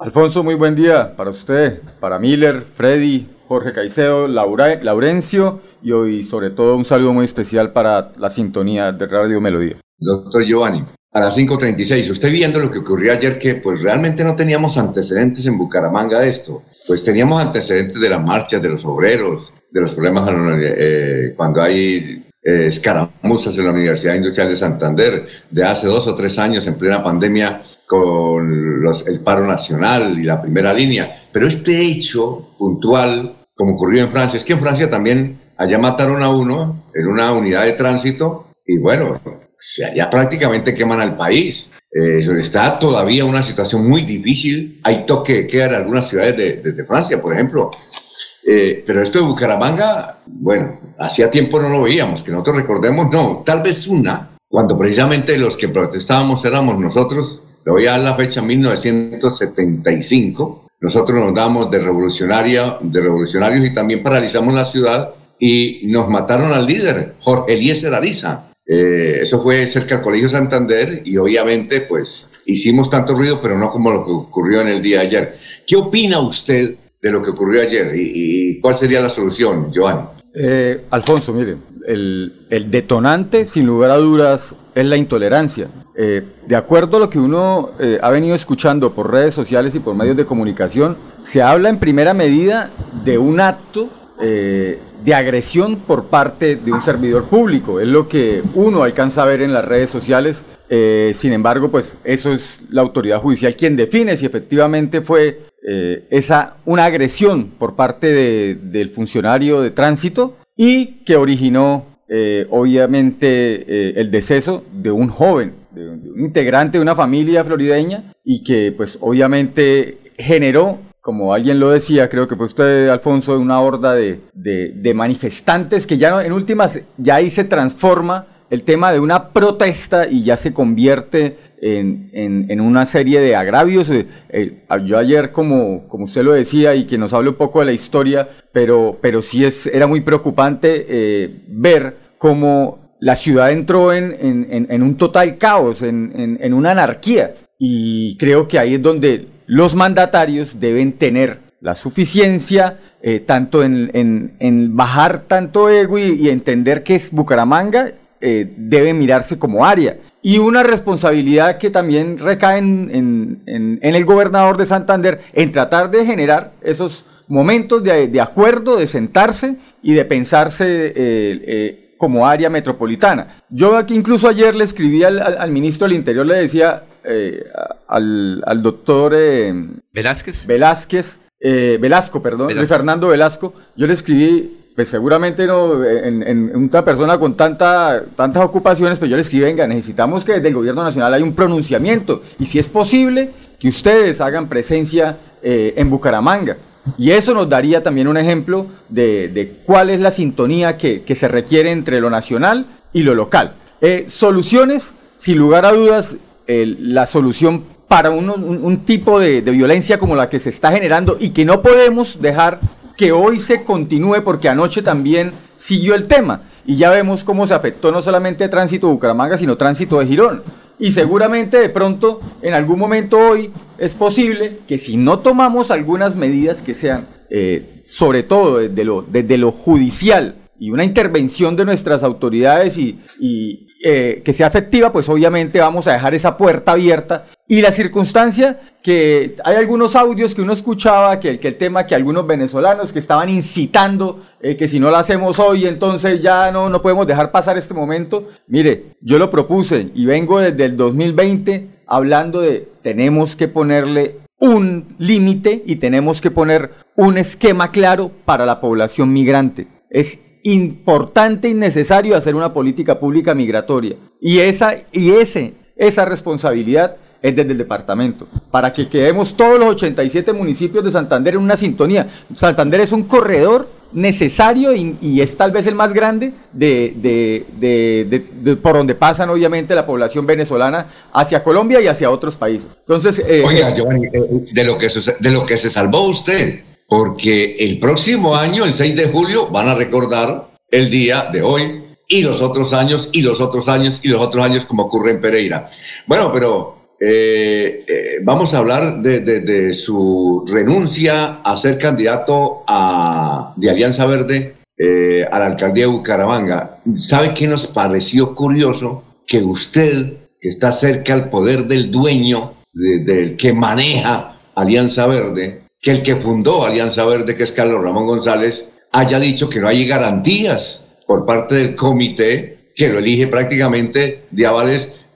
Alfonso, muy buen día para usted, para Miller, Freddy, Jorge Caicedo, Laura, Laurencio y hoy sobre todo un saludo muy especial para la sintonía de Radio Melodía. Doctor Giovanni, a las 5.36, usted viendo lo que ocurrió ayer que pues realmente no teníamos antecedentes en Bucaramanga de esto, pues teníamos antecedentes de las marchas de los obreros, de los problemas eh, cuando hay eh, escaramuzas en la Universidad Industrial de Santander de hace dos o tres años en plena pandemia con los, el paro nacional y la primera línea. Pero este hecho puntual, como ocurrió en Francia, es que en Francia también allá mataron a uno en una unidad de tránsito y bueno, allá prácticamente queman al país. Eh, está todavía una situación muy difícil. Hay toque de queda en algunas ciudades de, de Francia, por ejemplo. Eh, pero esto de Bucaramanga, bueno, hacía tiempo no lo veíamos, que nosotros recordemos, no, tal vez una, cuando precisamente los que protestábamos éramos nosotros, le voy a dar la fecha 1975, nosotros nos damos de, revolucionaria, de revolucionarios y también paralizamos la ciudad y nos mataron al líder, Jorge Eliezer Ariza. Eh, eso fue cerca del Colegio Santander y obviamente pues hicimos tanto ruido, pero no como lo que ocurrió en el día de ayer. ¿Qué opina usted de lo que ocurrió ayer y, cuál sería la solución, Joan? Eh, Alfonso, mire, el, detonante, sin lugar a dudas, es la intolerancia. Eh, de acuerdo a lo que uno eh, ha venido escuchando por redes sociales y por medios de comunicación, se habla en primera medida de un acto de agresión por parte de un servidor público. Es lo que uno alcanza a ver en las redes sociales. sin embargo, pues eso es la autoridad judicial quien define si efectivamente fue eh, esa, una agresión por parte del funcionario de tránsito y que originó eh, obviamente eh, el deceso de un joven, de un, integrante de una familia florideña y que pues obviamente generó como alguien lo decía, creo que fue usted, Alfonso, una horda de, de, manifestantes que ya no, en últimas, ya ahí se transforma el tema de una protesta y ya se convierte en, una serie de agravios. Eh, eh, yo ayer, como, como usted lo decía, y que nos hable un poco de la historia, pero, pero sí es, era muy preocupante eh, ver cómo la ciudad entró en, en un total caos, en, una anarquía. Y creo que ahí es donde los mandatarios deben tener la suficiencia, tanto en, bajar tanto ego y, entender que es Bucaramanga, debe mirarse como área y una responsabilidad que también recae en, el gobernador de Santander en tratar de generar esos momentos de, acuerdo, de sentarse y de pensarse eh, eh, como área metropolitana. Yo aquí incluso ayer le escribí al, ministro del Interior, le decía eh, al, doctor Velázquez. Velázquez, Velasco, perdón, Luis Fernando Velasco, yo le escribí pues seguramente no, en, una persona con tanta, tantas ocupaciones, pues yo le escribo, venga, necesitamos que desde el gobierno nacional haya un pronunciamiento y si es posible que ustedes hagan presencia eh, en Bucaramanga. Y eso nos daría también un ejemplo de, cuál es la sintonía que, se requiere entre lo nacional y lo local. Eh, soluciones, sin lugar a dudas, la solución para un, tipo de violencia como la que se está generando y que no podemos dejar que hoy se continúe porque anoche también siguió el tema y ya vemos cómo se afectó no solamente tránsito de Bucaramanga, sino tránsito de Girón. Y seguramente de pronto, en algún momento hoy, es posible que si no tomamos algunas medidas que sean, eh, sobre todo desde lo, desde lo judicial, y una intervención de nuestras autoridades y, eh, que sea efectiva, pues obviamente vamos a dejar esa puerta abierta. Y la circunstancia que hay algunos audios que uno escuchaba, que el, que el tema que algunos venezolanos que estaban incitando eh, que si no lo hacemos hoy, entonces ya no, no podemos dejar pasar este momento. Mire, yo lo propuse y vengo desde el 2020 hablando de tenemos que ponerle un límite y tenemos que poner un esquema claro para la población migrante. Es importante y necesario hacer una política pública migratoria. Y esa, y ese, esa responsabilidad es desde el departamento, para que quedemos todos los 87 municipios de Santander en una sintonía. Santander es un corredor necesario y, es tal vez el más grande de, por donde pasan obviamente la población venezolana hacia Colombia y hacia otros países. Entonces, eh, Oiga, eh, eh, de lo que de lo que se salvó usted, porque el próximo año, el 6 de julio, van a recordar el día de hoy y los otros años y los otros años y los otros años como ocurre en Pereira. Bueno, pero eh, eh, vamos a hablar de, su renuncia a ser candidato a, de Alianza Verde eh, a la alcaldía de Bucaramanga. ¿Sabe qué nos pareció curioso? Que usted, que está cerca al poder del dueño, del que maneja Alianza Verde, que el que fundó Alianza Verde, que es Carlos Ramón González, haya dicho que no hay garantías por parte del comité que lo elige prácticamente de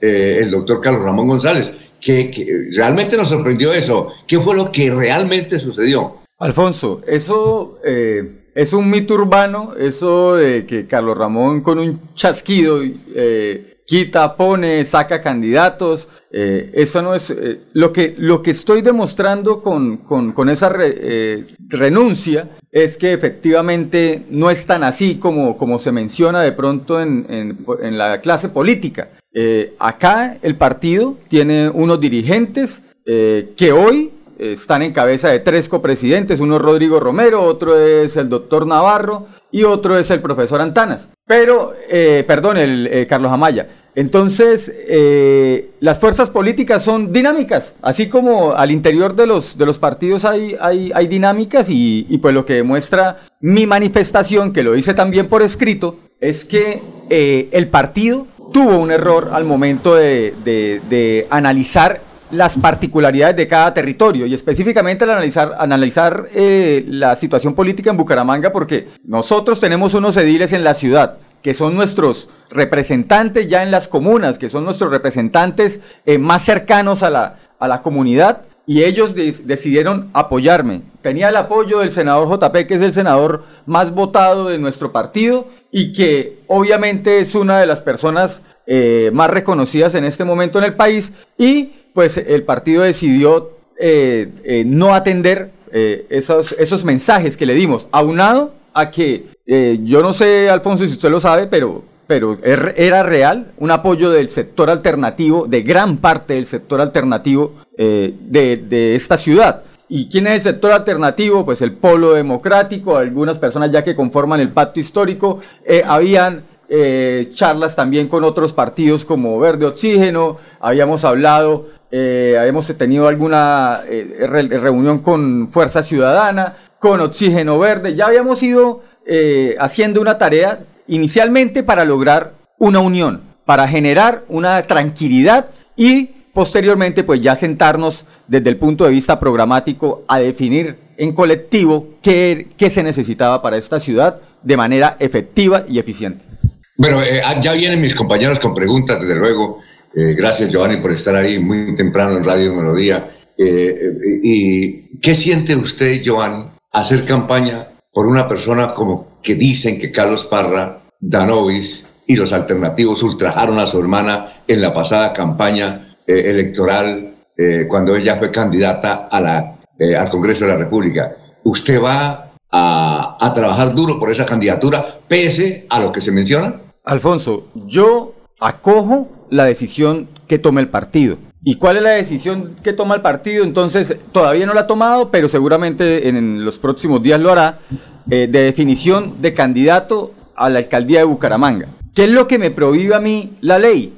eh, el doctor Carlos Ramón González. Que, realmente nos sorprendió eso. ¿Qué fue lo que realmente sucedió? Alfonso, eso eh, es un mito urbano, eso de que Carlos Ramón con un chasquido eh, quita, pone, saca candidatos. Eh, eso no es eh, lo que lo que estoy demostrando con, con, esa eh, renuncia es que efectivamente no es tan así como, como se menciona de pronto en, en, la clase política. acá el partido tiene unos dirigentes que hoy están en cabeza de tres copresidentes, uno es Rodrigo Romero, otro es el doctor Navarro y otro es el profesor Antanas. Pero, eh, perdón, el eh, Carlos Amaya. Entonces, eh, las fuerzas políticas son dinámicas, así como al interior de los, de los partidos hay, hay, dinámicas y, y, pues lo que demuestra mi manifestación, que lo hice también por escrito, es que el partido tuvo un error al momento de, de, de analizar las particularidades de cada territorio y específicamente al analizar, analizar eh, la situación política en Bucaramanga porque nosotros tenemos unos ediles en la ciudad que son nuestros representantes ya en las comunas, que son nuestros representantes eh, más cercanos a la, a la comunidad y ellos decidieron apoyarme. Tenía el apoyo del senador JP, que es el senador más votado de nuestro partido y que obviamente es una de las personas eh, más reconocidas en este momento en el país y pues el partido decidió eh, eh, no atender eh, esos, mensajes que le dimos, aunado a que, yo no sé, Alfonso, si usted lo sabe, pero, pero er, era real un apoyo del sector alternativo, de gran parte del sector alternativo de, de esta ciudad. ¿Y quién es el sector alternativo? Pues el polo democrático, algunas personas ya que conforman el pacto histórico, habían charlas también con otros partidos como Verde Oxígeno, habíamos hablado eh, hemos tenido alguna eh, reunión con Fuerza Ciudadana, con Oxígeno Verde, ya habíamos ido eh, haciendo una tarea inicialmente para lograr una unión, para generar una tranquilidad y posteriormente pues ya sentarnos desde el punto de vista programático a definir en colectivo qué se necesitaba para esta ciudad de manera efectiva y eficiente. Bueno, ah, ya vienen mis compañeros con preguntas, desde luego. Eh, gracias, Giovanni, por estar ahí muy temprano en Radio Melodía. Eh, eh, ¿Y qué siente usted, Giovanni, hacer campaña por una persona como que dicen que Carlos Parra, Danovis y los alternativos ultrajaron a su hermana en la pasada campaña electoral cuando ella fue candidata a la, al Congreso de la República? ¿Usted va a trabajar duro por esa candidatura pese a lo que se menciona? Alfonso, yo acojo la decisión que tome el partido. ¿Y cuál es la decisión que toma el partido? Entonces, todavía no la ha tomado, pero seguramente en los próximos días lo hará, eh, de definición de candidato a la alcaldía de Bucaramanga. ¿Qué es lo que me prohíbe a mí la ley?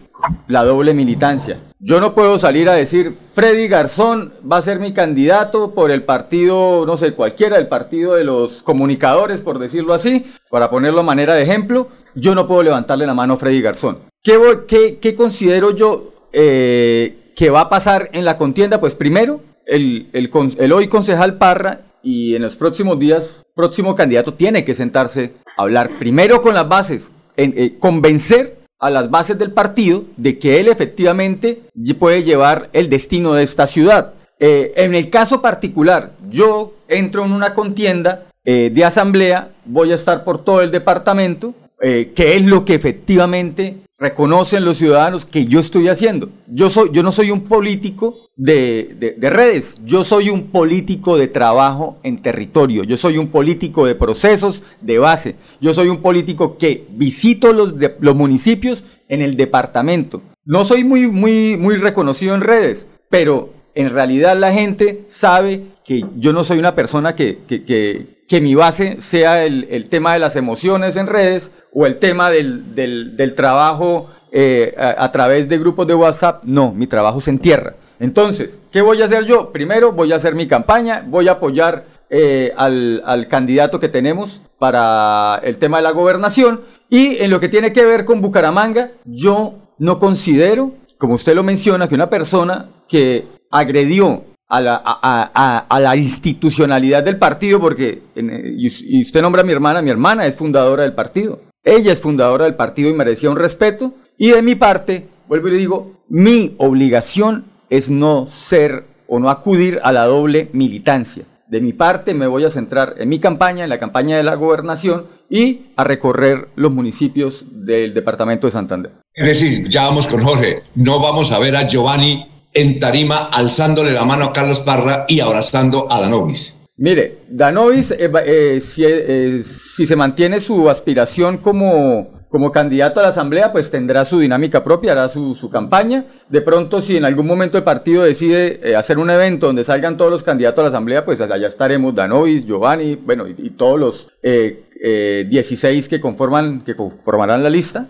La doble militancia. Yo no puedo salir a decir, Freddy Garzón va a ser mi candidato por el partido, no sé, cualquiera, el partido de los comunicadores, por decirlo así, para ponerlo a manera de ejemplo. Yo no puedo levantarle la mano a Freddy Garzón. ¿Qué, considero yo eh, que va a pasar en la contienda? Pues primero, el, el, hoy concejal Parra y en los próximos días, próximo candidato tiene que sentarse a hablar primero con las bases, en, eh, convencer a las bases del partido de que él efectivamente puede llevar el destino de esta ciudad. Eh, en el caso particular, yo entro en una contienda de asamblea, voy a estar por todo el departamento, eh, qué es lo que efectivamente reconocen los ciudadanos que yo estoy haciendo. Yo, soy, yo no soy un político de, redes, yo soy un político de trabajo en territorio, yo soy un político de procesos de base, yo soy un político que visito los, los municipios en el departamento. No soy muy, muy, muy reconocido en redes, pero en realidad la gente sabe que yo no soy una persona que, que, mi base sea el, el tema de las emociones en redes, o el tema del, del, trabajo eh, a, través de grupos de WhatsApp, no, mi trabajo se entierra. Entonces, ¿qué voy a hacer yo? Primero voy a hacer mi campaña, voy a apoyar eh, al, al, candidato que tenemos para el tema de la gobernación y en lo que tiene que ver con Bucaramanga, yo no considero, como usted lo menciona, que una persona que agredió a la, a, a, la institucionalidad del partido, porque, y usted nombra a mi hermana, mi hermana es fundadora del partido. Ella es fundadora del partido y merecía un respeto. Y de mi parte, vuelvo y le digo, mi obligación es no ser o no acudir a la doble militancia. De mi parte me voy a centrar en mi campaña, en la campaña de la gobernación y a recorrer los municipios del departamento de Santander. Es decir, ya vamos con Jorge, no vamos a ver a Giovanni en tarima alzándole la mano a Carlos Parra y abrazando a Danovis. Mire, Danovis, eh, eh, si, eh, si, se mantiene su aspiración como, como candidato a la Asamblea, pues tendrá su dinámica propia, hará su, su campaña. De pronto, si en algún momento el partido decide hacer un evento donde salgan todos los candidatos a la Asamblea, pues allá estaremos Danovis, Giovanni, bueno, y, todos los 16 que, conforman, que conformarán la lista.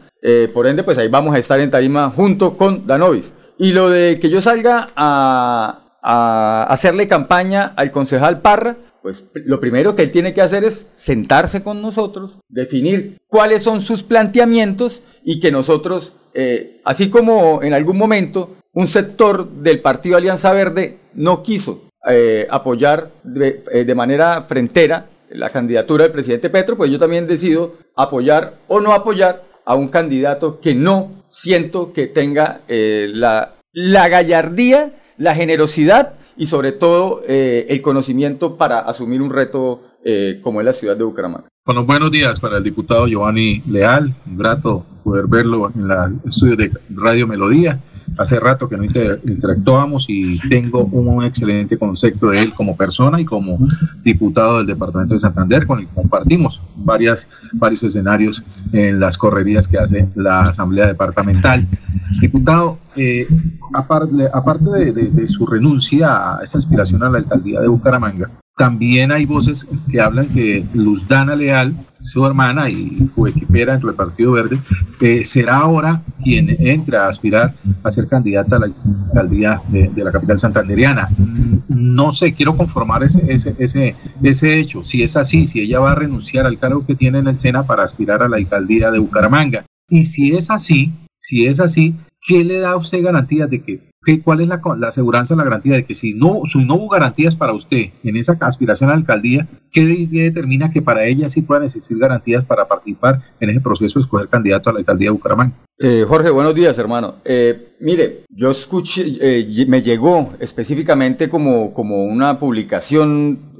por ende, pues ahí vamos a estar en tarima junto con Danovis. Y lo de que yo salga a, hacerle campaña al concejal Parra, pues lo primero que él tiene que hacer es sentarse con nosotros, definir cuáles son sus planteamientos y que nosotros, eh, así como en algún momento un sector del Partido Alianza Verde no quiso eh, apoyar de, eh, de, manera frentera la candidatura del presidente Petro, pues yo también decido apoyar o no apoyar a un candidato que no siento que tenga la, la, gallardía, la generosidad y sobre todo eh, el conocimiento para asumir un reto eh, como es la ciudad de Bucaramanga. Bueno, buenos días para el diputado Giovanni Leal, un grato poder verlo en el estudio de Radio Melodía hace rato que no interactuamos y tengo un excelente concepto de él como persona y como diputado del departamento de Santander, con el que compartimos varias, varios escenarios en las correrías que hace la Asamblea Departamental. Diputado, eh, aparte, aparte de, de su renuncia a esa aspiración a la alcaldía de Bucaramanga, también hay voces que hablan que Luz Dana Leal, su hermana y coequipera dentro del Partido Verde, eh, será ahora quien entre a aspirar a ser candidata a la alcaldía de, la capital santanderiana. No sé, quiero conformar ese, ese, ese, ese hecho. Si es así, si ella va a renunciar al cargo que tiene en el SENA para aspirar a la alcaldía de Bucaramanga. Y si es así, si es así, ¿qué le da a usted garantías de que ¿Cuál es la, la aseguranza, la garantía de que si no, si no hubo garantías para usted en esa aspiración a la alcaldía, ¿qué determina que para ella sí puedan existir garantías para participar en ese proceso de escoger candidato a la alcaldía de Bucaramanga? Eh, Jorge, buenos días, hermano. Eh, mire, yo escuché, eh, me llegó específicamente como, como una publicación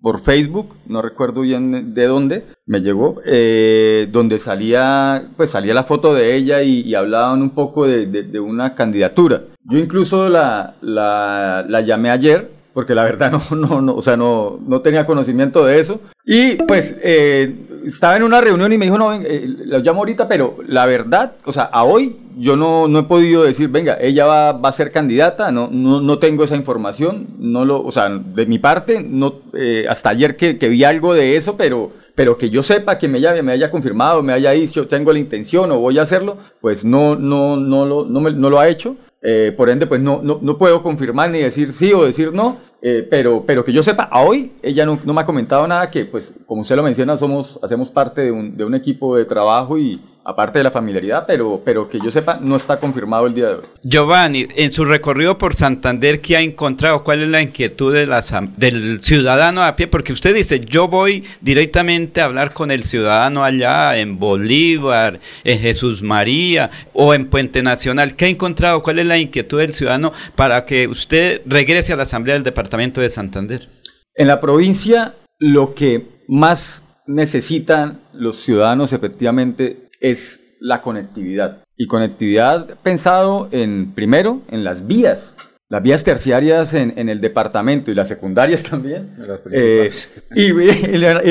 por Facebook, no recuerdo bien de dónde, me llegó, eh, donde salía, pues salía la foto de ella y, hablaban un poco de, una candidatura. Yo incluso la, la, la llamé ayer porque la verdad no, no, no, o sea, no, no tenía conocimiento de eso. Y pues eh, estaba en una reunión y me dijo, no, eh, lo llamo ahorita, pero la verdad, o sea, a hoy yo no, no he podido decir, venga, ella va, va a ser candidata, no, no, no, tengo esa información, no lo, o sea, de mi parte, no, eh, hasta ayer que, que, vi algo de eso, pero, pero que yo sepa que me, haya, me haya confirmado, me haya dicho, tengo la intención o voy a hacerlo, pues no, no, no, lo, no, me, no lo ha hecho. Eh, por ende, pues no, no, no, puedo confirmar ni decir sí o decir no, eh, pero, pero que yo sepa, a hoy ella no, no, me ha comentado nada que, pues, como usted lo menciona, somos, hacemos parte de un, de un equipo de trabajo y, aparte de la familiaridad, pero, pero que yo sepa, no está confirmado el día de hoy. Giovanni, en su recorrido por Santander, ¿qué ha encontrado? ¿Cuál es la inquietud de la, del ciudadano a pie? Porque usted dice, yo voy directamente a hablar con el ciudadano allá en Bolívar, en Jesús María o en Puente Nacional. ¿Qué ha encontrado? ¿Cuál es la inquietud del ciudadano para que usted regrese a la Asamblea del Departamento de Santander? En la provincia, lo que más necesitan los ciudadanos efectivamente es la conectividad. Y conectividad pensado en, primero, en las vías. Las vías terciarias en, el departamento y las secundarias también. Eh, y,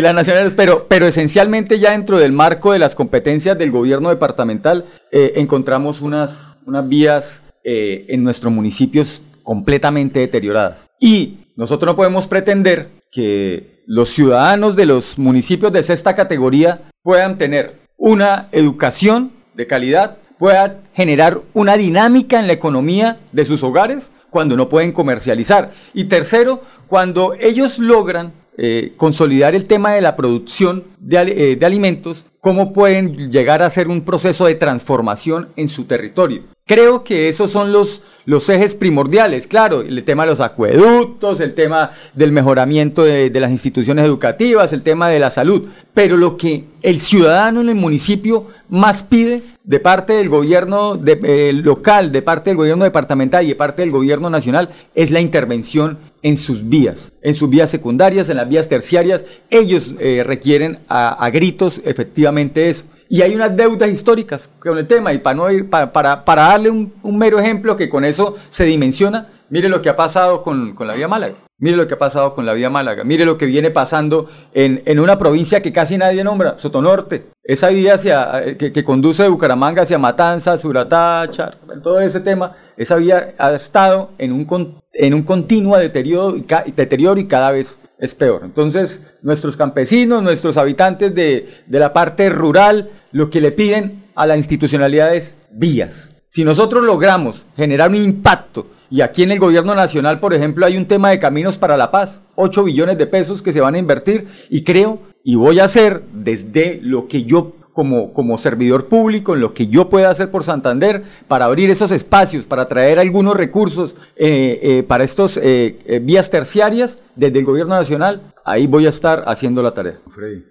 las nacionales, pero, pero esencialmente ya dentro del marco de las competencias del gobierno departamental eh, encontramos unas, unas vías eh, en nuestros municipios completamente deterioradas. Y nosotros no podemos pretender que los ciudadanos de los municipios de sexta categoría puedan tener una educación de calidad, pueda generar una dinámica en la economía de sus hogares cuando no pueden comercializar. Y tercero, cuando ellos logran eh, consolidar el tema de la producción de, eh, de, alimentos, cómo pueden llegar a hacer un proceso de transformación en su territorio. Creo que esos son los, ejes primordiales, claro, el tema de los acueductos, el tema del mejoramiento de, las instituciones educativas, el tema de la salud, pero lo que el ciudadano en el municipio más pide de parte del gobierno eh, local, de parte del gobierno departamental y de parte del gobierno nacional es la intervención en sus vías, en sus vías secundarias, en las vías terciarias. Ellos eh, requieren a gritos efectivamente eso. Y hay unas deudas históricas con el tema, y para, no ir, para, para, darle un, mero ejemplo que con eso se dimensiona, mire lo que ha pasado con, la vía Málaga. Mire lo que ha pasado con la vía Málaga. Mire lo que viene pasando en, en una provincia que casi nadie nombra, Sotonorte. Esa vía hacia, eh, que, conduce de Bucaramanga hacia Matanza, Suratá, Char, todo ese tema, esa vía ha estado en un, en un continuo deterioro, deterioro y cada vez es peor. Entonces, nuestros campesinos, nuestros habitantes de, la parte rural, lo que le piden a la institucionalidad es vías. Si nosotros logramos generar un impacto, y aquí en el gobierno nacional, por ejemplo, hay un tema de caminos para la paz, 8 billones de pesos que se van a invertir, y creo, y voy a hacer desde lo que yo como, como servidor público, en lo que yo pueda hacer por Santander para abrir esos espacios, para traer algunos recursos eh, eh, para estos eh, vías terciarias desde el gobierno nacional, ahí voy a estar haciendo la tarea.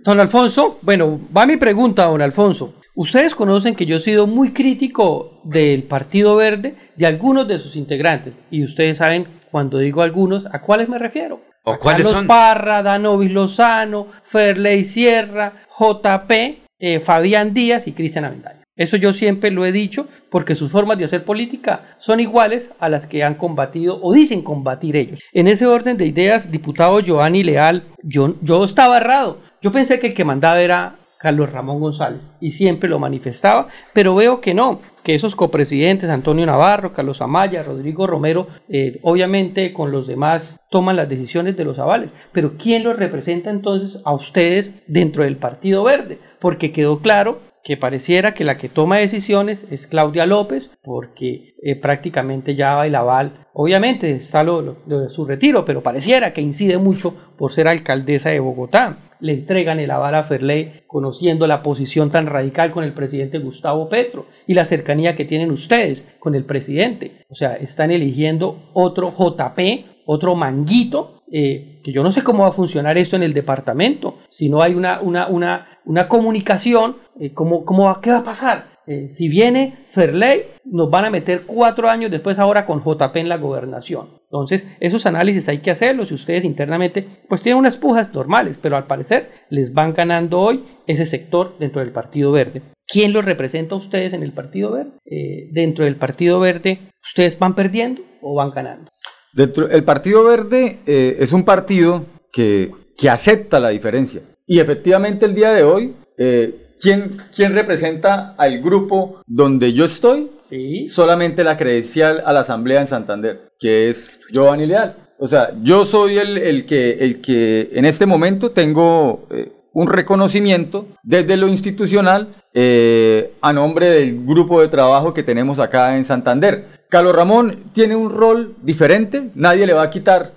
Don Alfonso, bueno, va mi pregunta, don Alfonso. Ustedes conocen que yo he sido muy crítico del Partido Verde, de algunos de sus integrantes, y ustedes saben, cuando digo algunos, ¿a cuáles me refiero? ¿O cuáles Carlos Parra, Danovis Lozano, Ferley Sierra, JP, eh, Fabián Díaz y Cristian Avendaño. Eso yo siempre lo he dicho porque sus formas de hacer política son iguales a las que han combatido o dicen combatir ellos. En ese orden de ideas, diputado Giovanni Leal, yo, yo estaba errado. Yo pensé que el que mandaba era Carlos Ramón González y siempre lo manifestaba, pero veo que no, que esos copresidentes, Antonio Navarro, Carlos Amaya, Rodrigo Romero, eh, obviamente con los demás toman las decisiones de los avales, pero ¿quién los representa entonces a ustedes dentro del Partido Verde? Porque quedó claro que pareciera que la que toma decisiones es Claudia López, porque eh, prácticamente ya el aval. Obviamente está lo, de su retiro, pero pareciera que incide mucho por ser alcaldesa de Bogotá. Le entregan el aval a Ferley, conociendo la posición tan radical con el presidente Gustavo Petro y la cercanía que tienen ustedes con el presidente. O sea, están eligiendo otro JP, otro manguito, eh, que yo no sé cómo va a funcionar esto en el departamento, si no hay una, una, una una comunicación, eh, como, ¿qué va a pasar? Eh, si viene Ferley, nos van a meter cuatro años después ahora con JP en la gobernación. Entonces, esos análisis hay que hacerlos y ustedes internamente pues tienen unas pujas normales, pero al parecer les van ganando hoy ese sector dentro del Partido Verde. ¿Quién los representa a ustedes en el Partido Verde? Eh, dentro del Partido Verde, ¿ustedes van perdiendo o van ganando? Dentro, el Partido Verde es un partido que, que acepta la diferencia. Y efectivamente el día de hoy, eh, ¿quién, ¿quién, representa al grupo donde yo estoy? Sí. Solamente la credencial a la Asamblea en Santander, que es Giovanni Leal. O sea, yo soy el, el que, el que en este momento tengo eh, un reconocimiento desde lo institucional eh, a nombre del grupo de trabajo que tenemos acá en Santander. Carlos Ramón tiene un rol diferente, nadie le va a quitar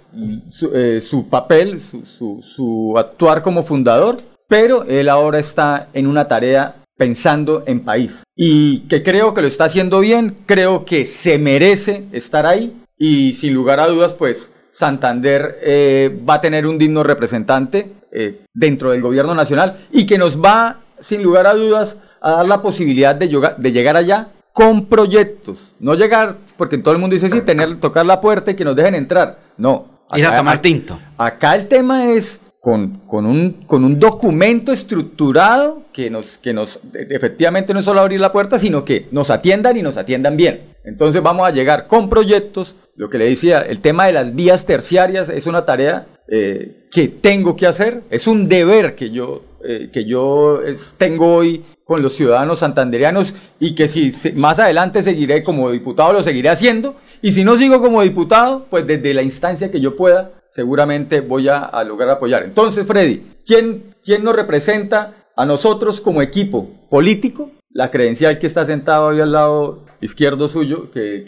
su, eh, papel, su, actuar como fundador, pero él ahora está en una tarea pensando en país. Y que creo que lo está haciendo bien, creo que se merece estar ahí y sin lugar a dudas, pues Santander eh, va a tener un digno representante eh, dentro del gobierno nacional y que nos va, sin lugar a dudas, a dar la posibilidad de, de llegar allá con proyectos. No llegar, porque todo el mundo dice sí, tener, tocar la puerta y que nos dejen entrar. No. Ir a tomar tinto. Acá el tema es con, con, un, con un documento estructurado que nos, que nos, efectivamente no es solo abrir la puerta, sino que nos atiendan y nos atiendan bien. Entonces vamos a llegar con proyectos. Lo que le decía, el tema de las vías terciarias es una tarea eh, que tengo que hacer, es un deber que yo, eh, que yo tengo hoy con los ciudadanos santandereanos y que si más adelante seguiré como diputado, lo seguiré haciendo. Y si no sigo como diputado, pues desde la instancia que yo pueda, seguramente voy a, lograr apoyar. Entonces, Freddy, ¿quién, ¿quién nos representa a nosotros como equipo político? La credencial que está sentado ahí al lado izquierdo suyo. Que,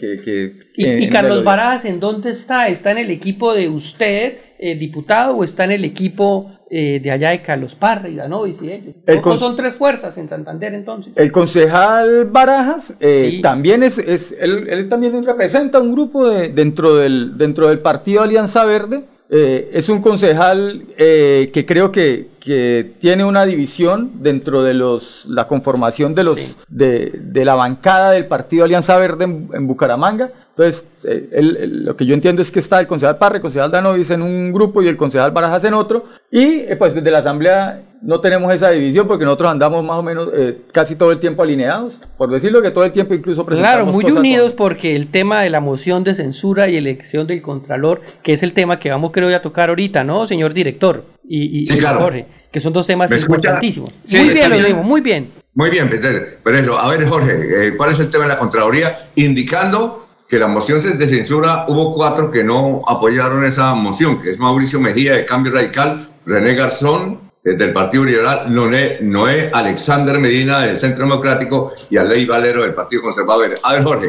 ¿Y, Carlos Barajas en dónde está? ¿Está en el equipo de usted, eh, diputado, o está en el equipo eh, de allá de Carlos Parra y Danovis y ellos? son tres fuerzas en Santander entonces? El concejal Barajas eh, también es, es él, también representa un grupo de, dentro, del, dentro del partido Alianza Verde. Es un concejal que creo que, que tiene una división dentro de los la conformación de los de, de, la bancada del partido Alianza Verde en, Bucaramanga. Entonces, eh, lo que yo entiendo es que está el concejal Parre, el concejal Danovis en un grupo y el concejal Barajas en otro. Y eh, pues desde la asamblea no tenemos esa división porque nosotros andamos más o menos eh, casi todo el tiempo alineados, por decirlo que todo el tiempo incluso presentamos Claro, muy unidos porque el tema de la moción de censura y elección del Contralor, que es el tema que vamos creo a tocar ahorita, ¿no, señor director? Y, sí, claro. Jorge que son dos temas importantísimos. muy bien, lo digo, muy bien. Muy bien, Peter. Pero eso, a ver, Jorge, eh, ¿cuál es el tema de la Contraloría? Indicando que la moción de censura, hubo cuatro que no apoyaron esa moción, que es Mauricio Mejía de Cambio Radical, René Garzón eh, del Partido Liberal, Noé, Alexander Medina del Centro Democrático y Aley Valero del Partido Conservador. A ver, Jorge.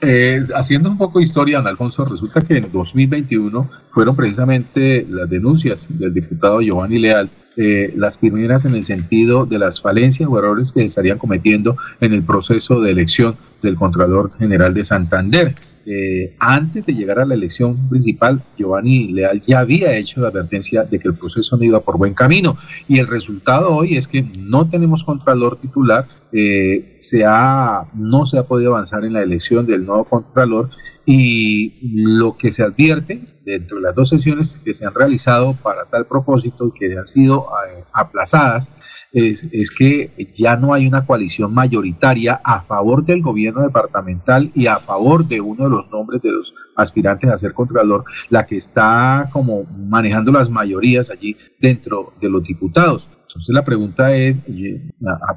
Eh, haciendo un poco de historia, don Alfonso, resulta que en 2021 fueron precisamente las denuncias del diputado Giovanni Leal eh, las primeras en el sentido de las falencias o errores que se estarían cometiendo en el proceso de elección del Contralor General de Santander. Eh, antes de llegar a la elección principal, Giovanni Leal ya había hecho la advertencia de que el proceso no iba por buen camino y el resultado hoy es que no tenemos contralor titular, eh, se ha, no se ha podido avanzar en la elección del nuevo contralor y lo que se advierte dentro de las dos sesiones que se han realizado para tal propósito y que han sido eh, aplazadas es, que ya no hay una coalición mayoritaria a favor del gobierno departamental y a favor de uno de los nombres de los aspirantes a ser contralor, la que está como manejando las mayorías allí dentro de los diputados. Entonces la pregunta es,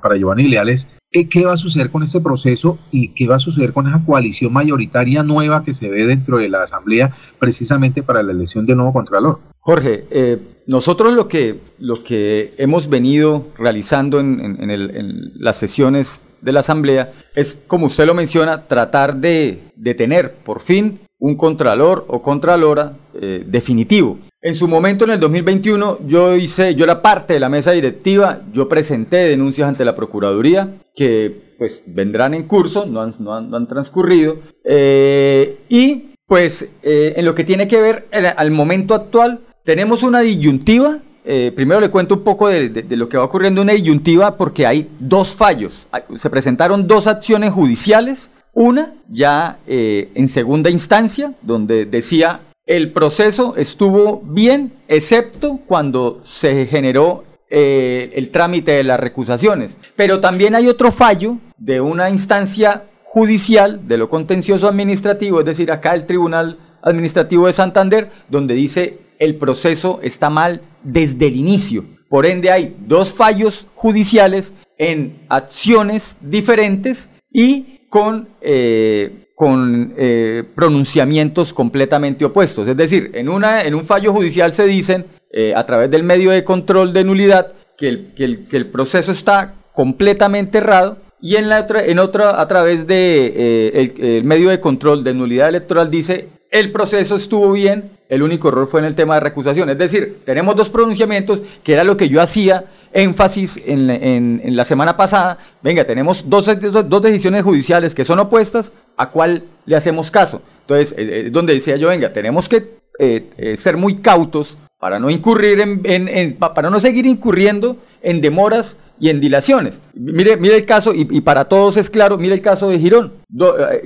para Giovanni Leales, ¿qué va a suceder con este proceso y qué va a suceder con esa coalición mayoritaria nueva que se ve dentro de la Asamblea precisamente para la elección del nuevo Contralor? Jorge, eh, nosotros lo que, lo que hemos venido realizando en, las sesiones de la Asamblea es, como usted lo menciona, tratar de, tener por fin un Contralor o Contralora eh, definitivo. En su momento, en el 2021, yo hice, yo era parte de la mesa directiva, yo presenté denuncias ante la Procuraduría que pues vendrán en curso, no han, transcurrido, eh, y pues eh, en lo que tiene que ver al momento actual, tenemos una disyuntiva eh, primero le cuento un poco de, lo que va ocurriendo una disyuntiva porque hay dos fallos. Se presentaron dos acciones judiciales. Una ya en segunda instancia, donde decía el proceso estuvo bien, excepto cuando se generó eh, el trámite de las recusaciones. Pero también hay otro fallo de una instancia judicial de lo contencioso administrativo, es decir, acá el Tribunal Administrativo de Santander, donde dice el proceso está mal desde el inicio. Por ende hay dos fallos judiciales en acciones diferentes y con eh, con eh, pronunciamientos completamente opuestos. Es decir, en, una, en un fallo judicial se dicen, eh, a través del medio de control de nulidad, que el, que el, que el proceso está completamente errado y en, la otra, en otra, a través de eh, el, medio de control de nulidad electoral, dice el proceso estuvo bien, el único error fue en el tema de recusación. Es decir, tenemos dos pronunciamientos, que era lo que yo hacía énfasis en, en, la semana pasada. Venga, tenemos dos, dos, decisiones judiciales que son opuestas, ¿a cuál le hacemos caso? Entonces, eh, eh, donde decía yo, venga, tenemos que eh, ser muy cautos para no incurrir en, para no seguir incurriendo en demoras y en dilaciones. Mire, mire el caso, y, para todos es claro, mire el caso de Girón.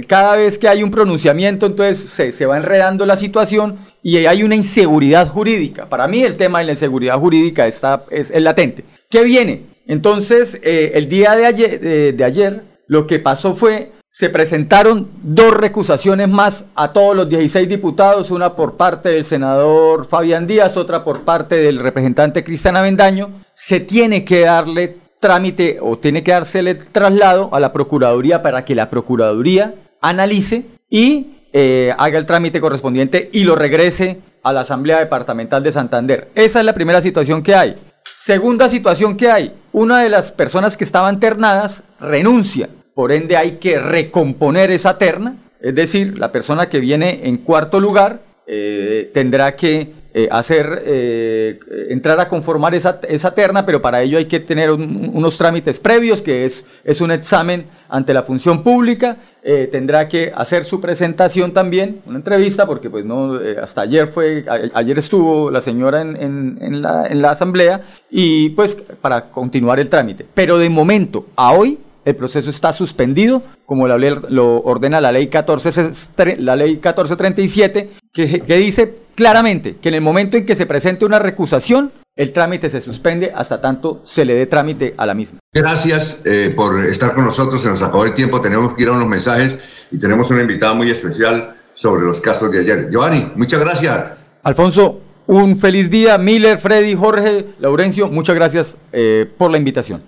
cada vez que hay un pronunciamiento, entonces se, va enredando la situación y hay una inseguridad jurídica. Para mí el tema de la inseguridad jurídica está, es latente. ¿Qué viene? Entonces, eh, el día de ayer, de ayer, lo que pasó fue, se presentaron dos recusaciones más a todos los 16 diputados, una por parte del senador Fabián Díaz, otra por parte del representante Cristian Avendaño. Se tiene que darle trámite o tiene que dársele traslado a la Procuraduría para que la Procuraduría analice y eh, haga el trámite correspondiente y lo regrese a la Asamblea Departamental de Santander. Esa es la primera situación que hay. Segunda situación que hay, una de las personas que estaban ternadas renuncia, por ende hay que recomponer esa terna, es decir, la persona que viene en cuarto lugar eh, tendrá que eh, hacer, eh, entrar a conformar esa, esa, terna, pero para ello hay que tener unos trámites previos, que es, es un examen ante la función pública, tendrá que hacer su presentación también, una entrevista, porque pues no, hasta ayer fue, ayer estuvo la señora en, en, en, la, en la asamblea, y pues para continuar el trámite. Pero de momento, a hoy, el proceso está suspendido, como lo ordena la ley, 14, la ley 1437, que, que dice claramente que en el momento en que se presente una recusación, el trámite se suspende hasta tanto se le dé trámite a la misma. Gracias eh, por estar con nosotros, se nos acabó el tiempo, tenemos que ir a unos mensajes y tenemos una invitada muy especial sobre los casos de ayer. Giovanni, muchas gracias. Alfonso, un feliz día. Miller, Freddy, Jorge, Laurencio, muchas gracias eh, por la invitación.